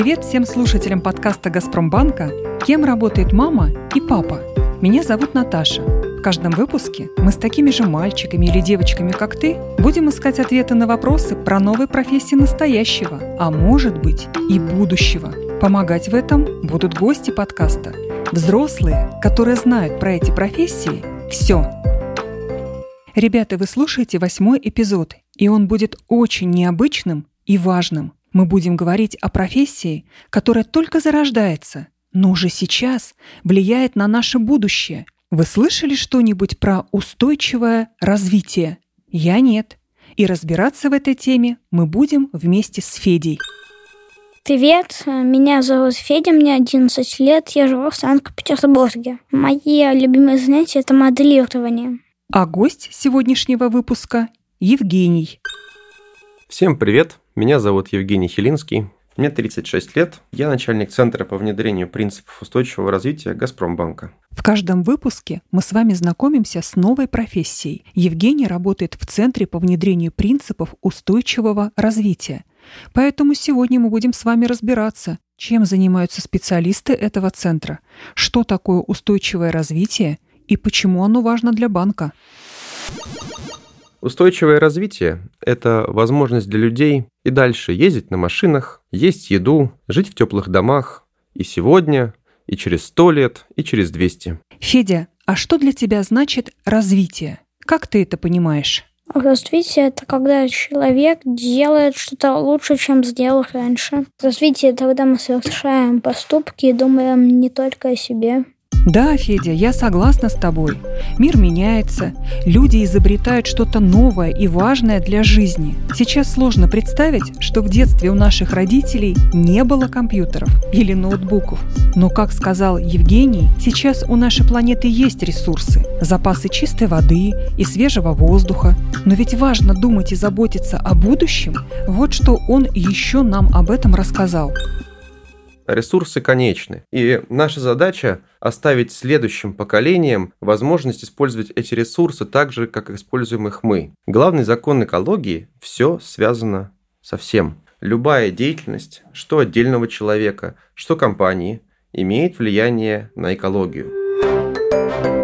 Привет всем слушателям подкаста «Газпромбанка», кем работает мама и папа. Меня зовут Наташа. В каждом выпуске мы с такими же мальчиками или девочками, как ты, будем искать ответы на вопросы про новые профессии настоящего, а может быть и будущего. Помогать в этом будут гости подкаста. Взрослые, которые знают про эти профессии все. Ребята, вы слушаете восьмой эпизод, и он будет очень необычным и важным. Мы будем говорить о профессии, которая только зарождается, но уже сейчас влияет на наше будущее. Вы слышали что-нибудь про устойчивое развитие? Я нет. И разбираться в этой теме мы будем вместе с Федей. Привет, меня зовут Федя, мне 11 лет, я живу в Санкт-Петербурге. Мои любимые занятия – это моделирование. А гость сегодняшнего выпуска – Евгений. Всем привет, меня зовут Евгений Хилинский, мне 36 лет, я начальник Центра по внедрению принципов устойчивого развития «Газпромбанка». В каждом выпуске мы с вами знакомимся с новой профессией. Евгений работает в Центре по внедрению принципов устойчивого развития. Поэтому сегодня мы будем с вами разбираться, чем занимаются специалисты этого центра, что такое устойчивое развитие и почему оно важно для банка. Устойчивое развитие – это возможность для людей и дальше ездить на машинах, есть еду, жить в теплых домах и сегодня, и через сто лет, и через 200. Федя, а что для тебя значит развитие? Как ты это понимаешь? Развитие – это когда человек делает что-то лучше, чем сделал раньше. Развитие – это когда мы совершаем поступки и думаем не только о себе. Да, Федя, я согласна с тобой. Мир меняется, люди изобретают что-то новое и важное для жизни. Сейчас сложно представить, что в детстве у наших родителей не было компьютеров или ноутбуков. Но, как сказал Евгений, сейчас у нашей планеты есть ресурсы, запасы чистой воды и свежего воздуха. Но ведь важно думать и заботиться о будущем. Вот что он еще нам об этом рассказал ресурсы конечны. И наша задача оставить следующим поколениям возможность использовать эти ресурсы так же, как используем их мы. Главный закон экологии – все связано со всем. Любая деятельность, что отдельного человека, что компании, имеет влияние на экологию.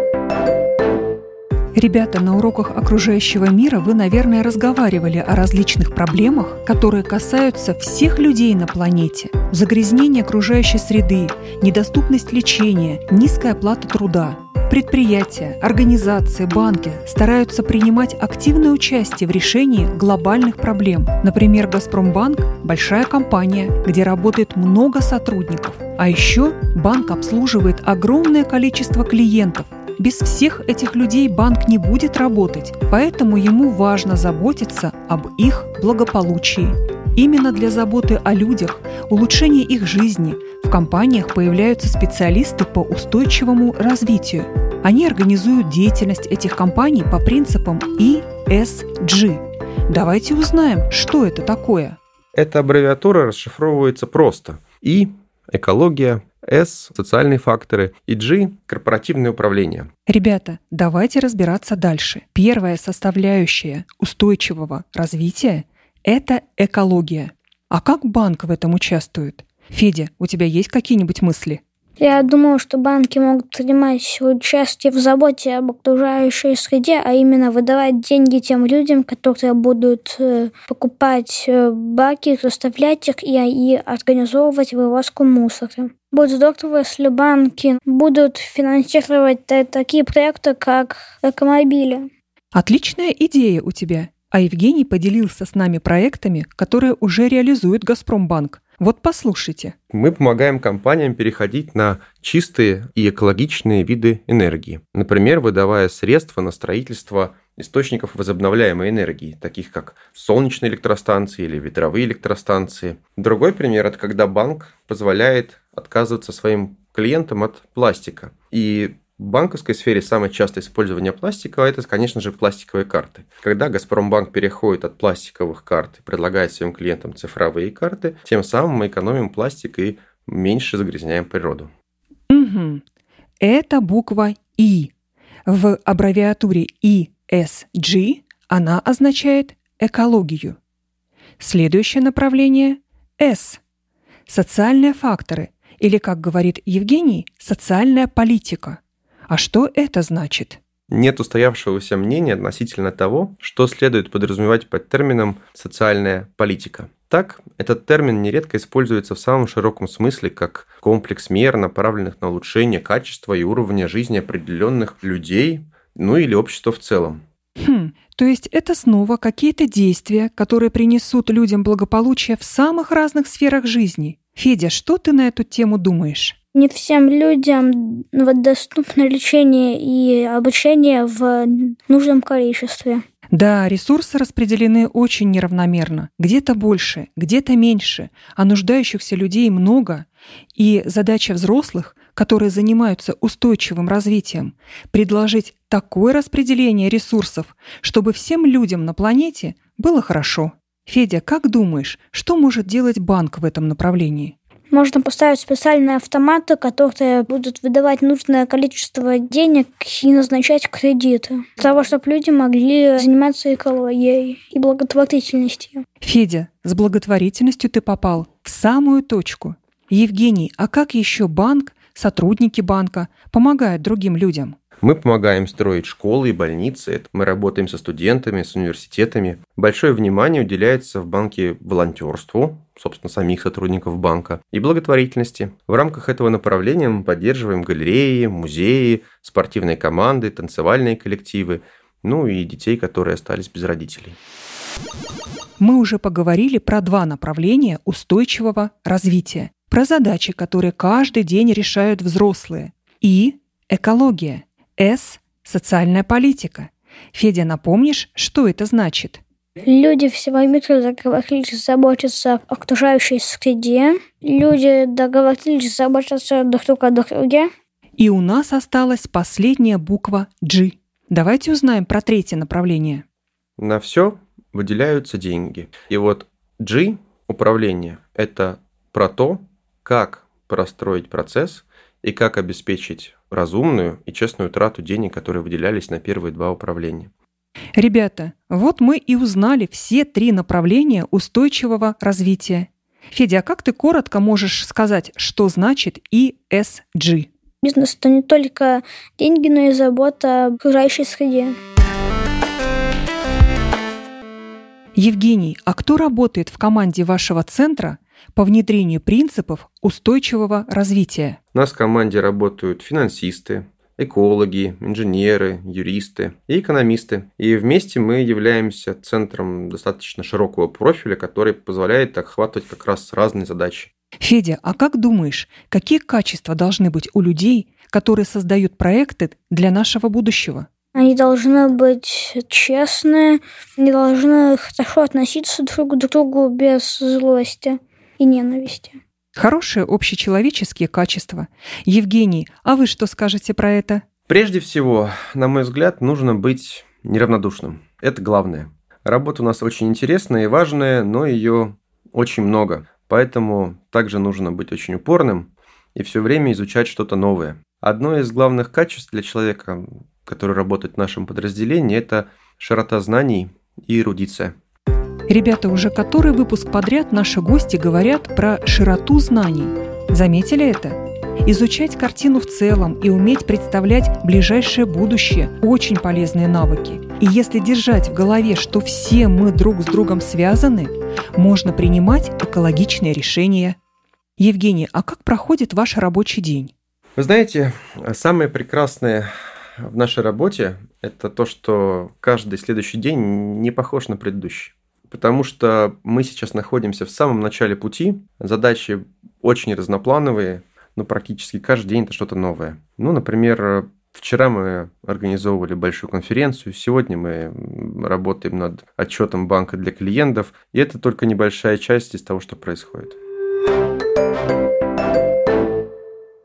Ребята, на уроках окружающего мира вы, наверное, разговаривали о различных проблемах, которые касаются всех людей на планете. Загрязнение окружающей среды, недоступность лечения, низкая оплата труда. Предприятия, организации, банки стараются принимать активное участие в решении глобальных проблем. Например, «Газпромбанк» – большая компания, где работает много сотрудников. А еще банк обслуживает огромное количество клиентов, без всех этих людей банк не будет работать, поэтому ему важно заботиться об их благополучии. Именно для заботы о людях, улучшения их жизни в компаниях появляются специалисты по устойчивому развитию. Они организуют деятельность этих компаний по принципам ESG. Давайте узнаем, что это такое. Эта аббревиатура расшифровывается просто. И – экология, S – социальные факторы и G – корпоративное управление. Ребята, давайте разбираться дальше. Первая составляющая устойчивого развития – это экология. А как банк в этом участвует? Федя, у тебя есть какие-нибудь мысли? Я думаю, что банки могут принимать участие в заботе об окружающей среде, а именно выдавать деньги тем людям, которые будут э, покупать э, баки, расставлять их и, и организовывать вывозку мусора. Будет здорово, если банки будут финансировать такие проекты, как экомобили. Отличная идея у тебя. А Евгений поделился с нами проектами, которые уже реализует Газпромбанк. Вот послушайте. Мы помогаем компаниям переходить на чистые и экологичные виды энергии. Например, выдавая средства на строительство источников возобновляемой энергии, таких как солнечные электростанции или ветровые электростанции. Другой пример – это когда банк позволяет отказываться своим клиентам от пластика. И в банковской сфере самое частое использование пластика – это, конечно же, пластиковые карты. Когда Газпромбанк переходит от пластиковых карт и предлагает своим клиентам цифровые карты, тем самым мы экономим пластик и меньше загрязняем природу. Угу. Это буква И. В аббревиатуре ESG она означает экологию. Следующее направление – S – социальные факторы, или, как говорит Евгений, социальная политика. А что это значит? Нет устоявшегося мнения относительно того, что следует подразумевать под термином «социальная политика». Так, этот термин нередко используется в самом широком смысле как комплекс мер, направленных на улучшение качества и уровня жизни определенных людей, ну или общества в целом. Хм, то есть это снова какие-то действия, которые принесут людям благополучие в самых разных сферах жизни. Федя, что ты на эту тему думаешь? Не всем людям доступно лечение и обучение в нужном количестве. Да, ресурсы распределены очень неравномерно. Где-то больше, где-то меньше, а нуждающихся людей много. И задача взрослых, которые занимаются устойчивым развитием, предложить такое распределение ресурсов, чтобы всем людям на планете было хорошо. Федя, как думаешь, что может делать банк в этом направлении? Можно поставить специальные автоматы, которые будут выдавать нужное количество денег и назначать кредиты, для того, чтобы люди могли заниматься экологией и благотворительностью. Федя, с благотворительностью ты попал в самую точку. Евгений, а как еще банк, сотрудники банка помогают другим людям? Мы помогаем строить школы и больницы, мы работаем со студентами, с университетами. Большое внимание уделяется в банке волонтерству, собственно, самих сотрудников банка, и благотворительности. В рамках этого направления мы поддерживаем галереи, музеи, спортивные команды, танцевальные коллективы, ну и детей, которые остались без родителей. Мы уже поговорили про два направления устойчивого развития, про задачи, которые каждый день решают взрослые, и экология – с – социальная политика. Федя, напомнишь, что это значит? Люди всего мира договорились заботиться о окружающей среде. Люди договорились заботиться друг друг о друге. И у нас осталась последняя буква G. Давайте узнаем про третье направление. На все выделяются деньги. И вот G, управление, это про то, как простроить процесс и как обеспечить разумную и честную трату денег, которые выделялись на первые два управления. Ребята, вот мы и узнали все три направления устойчивого развития. Федя, а как ты коротко можешь сказать, что значит ESG? Бизнес – это не только деньги, но и забота об окружающей среде. Евгений, а кто работает в команде вашего центра по внедрению принципов устойчивого развития? У нас в команде работают финансисты, экологи, инженеры, юристы и экономисты. И вместе мы являемся центром достаточно широкого профиля, который позволяет охватывать как раз разные задачи. Федя, а как думаешь, какие качества должны быть у людей, которые создают проекты для нашего будущего? Они должны быть честные, они должны хорошо относиться друг к другу без злости и ненависти. Хорошие общечеловеческие качества. Евгений, а вы что скажете про это? Прежде всего, на мой взгляд, нужно быть неравнодушным. Это главное. Работа у нас очень интересная и важная, но ее очень много. Поэтому также нужно быть очень упорным и все время изучать что-то новое. Одно из главных качеств для человека, который работает в нашем подразделении, это широта знаний и эрудиция. Ребята, уже который выпуск подряд наши гости говорят про широту знаний. Заметили это? Изучать картину в целом и уметь представлять ближайшее будущее – очень полезные навыки. И если держать в голове, что все мы друг с другом связаны, можно принимать экологичные решения. Евгений, а как проходит ваш рабочий день? Вы знаете, самое прекрасное в нашей работе – это то, что каждый следующий день не похож на предыдущий потому что мы сейчас находимся в самом начале пути, задачи очень разноплановые, но практически каждый день это что-то новое. Ну, например, Вчера мы организовывали большую конференцию, сегодня мы работаем над отчетом банка для клиентов, и это только небольшая часть из того, что происходит.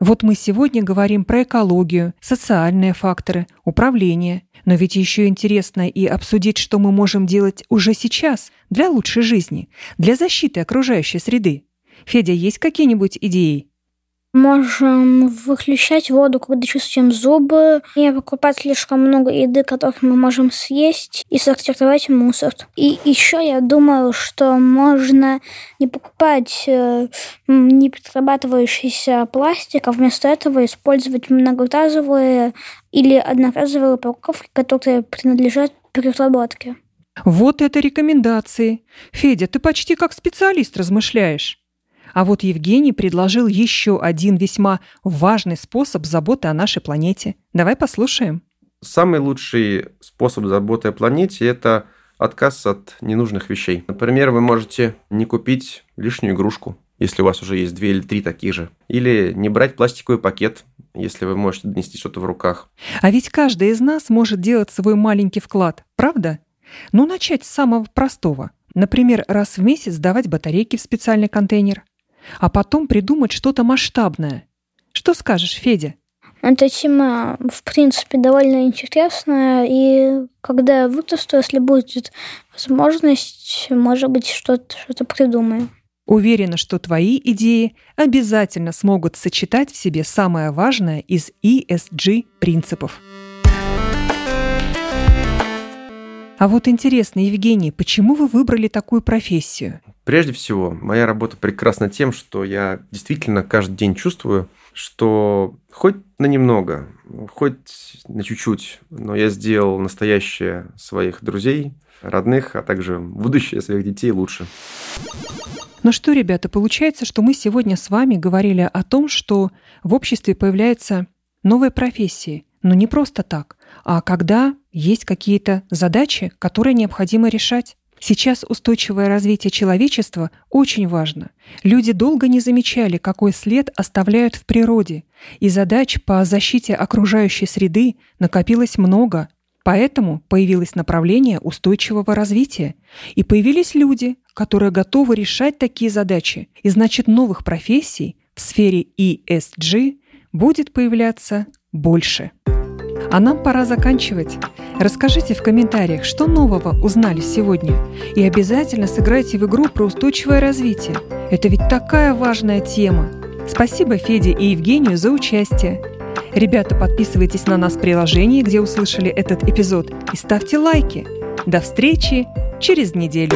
Вот мы сегодня говорим про экологию, социальные факторы, управление. Но ведь еще интересно и обсудить, что мы можем делать уже сейчас для лучшей жизни, для защиты окружающей среды. Федя, есть какие-нибудь идеи? Можем выключать воду, когда чувствуем зубы, не покупать слишком много еды, которых мы можем съесть, и сортировать мусор. И еще я думаю, что можно не покупать э, не пластик, а вместо этого использовать многоразовые или одноразовые упаковки, которые принадлежат переработке. Вот это рекомендации. Федя, ты почти как специалист размышляешь. А вот Евгений предложил еще один весьма важный способ заботы о нашей планете. Давай послушаем. Самый лучший способ заботы о планете – это отказ от ненужных вещей. Например, вы можете не купить лишнюю игрушку, если у вас уже есть две или три таких же. Или не брать пластиковый пакет, если вы можете донести что-то в руках. А ведь каждый из нас может делать свой маленький вклад, правда? Ну, начать с самого простого. Например, раз в месяц сдавать батарейки в специальный контейнер а потом придумать что-то масштабное. Что скажешь, Федя? Эта тема, в принципе, довольно интересная, и когда я вырасту, если будет возможность, может быть, что-то что придумаю. Уверена, что твои идеи обязательно смогут сочетать в себе самое важное из ESG принципов. А вот интересно, Евгений, почему вы выбрали такую профессию? Прежде всего, моя работа прекрасна тем, что я действительно каждый день чувствую, что хоть на немного, хоть на чуть-чуть, но я сделал настоящее своих друзей, родных, а также будущее своих детей лучше. Ну что, ребята, получается, что мы сегодня с вами говорили о том, что в обществе появляются новые профессии, но не просто так, а когда есть какие-то задачи, которые необходимо решать. Сейчас устойчивое развитие человечества очень важно. Люди долго не замечали, какой след оставляют в природе, и задач по защите окружающей среды накопилось много. Поэтому появилось направление устойчивого развития, и появились люди, которые готовы решать такие задачи, и значит новых профессий в сфере ESG будет появляться больше. А нам пора заканчивать. Расскажите в комментариях, что нового узнали сегодня. И обязательно сыграйте в игру про устойчивое развитие. Это ведь такая важная тема. Спасибо Феде и Евгению за участие. Ребята, подписывайтесь на нас в приложении, где услышали этот эпизод, и ставьте лайки. До встречи через неделю.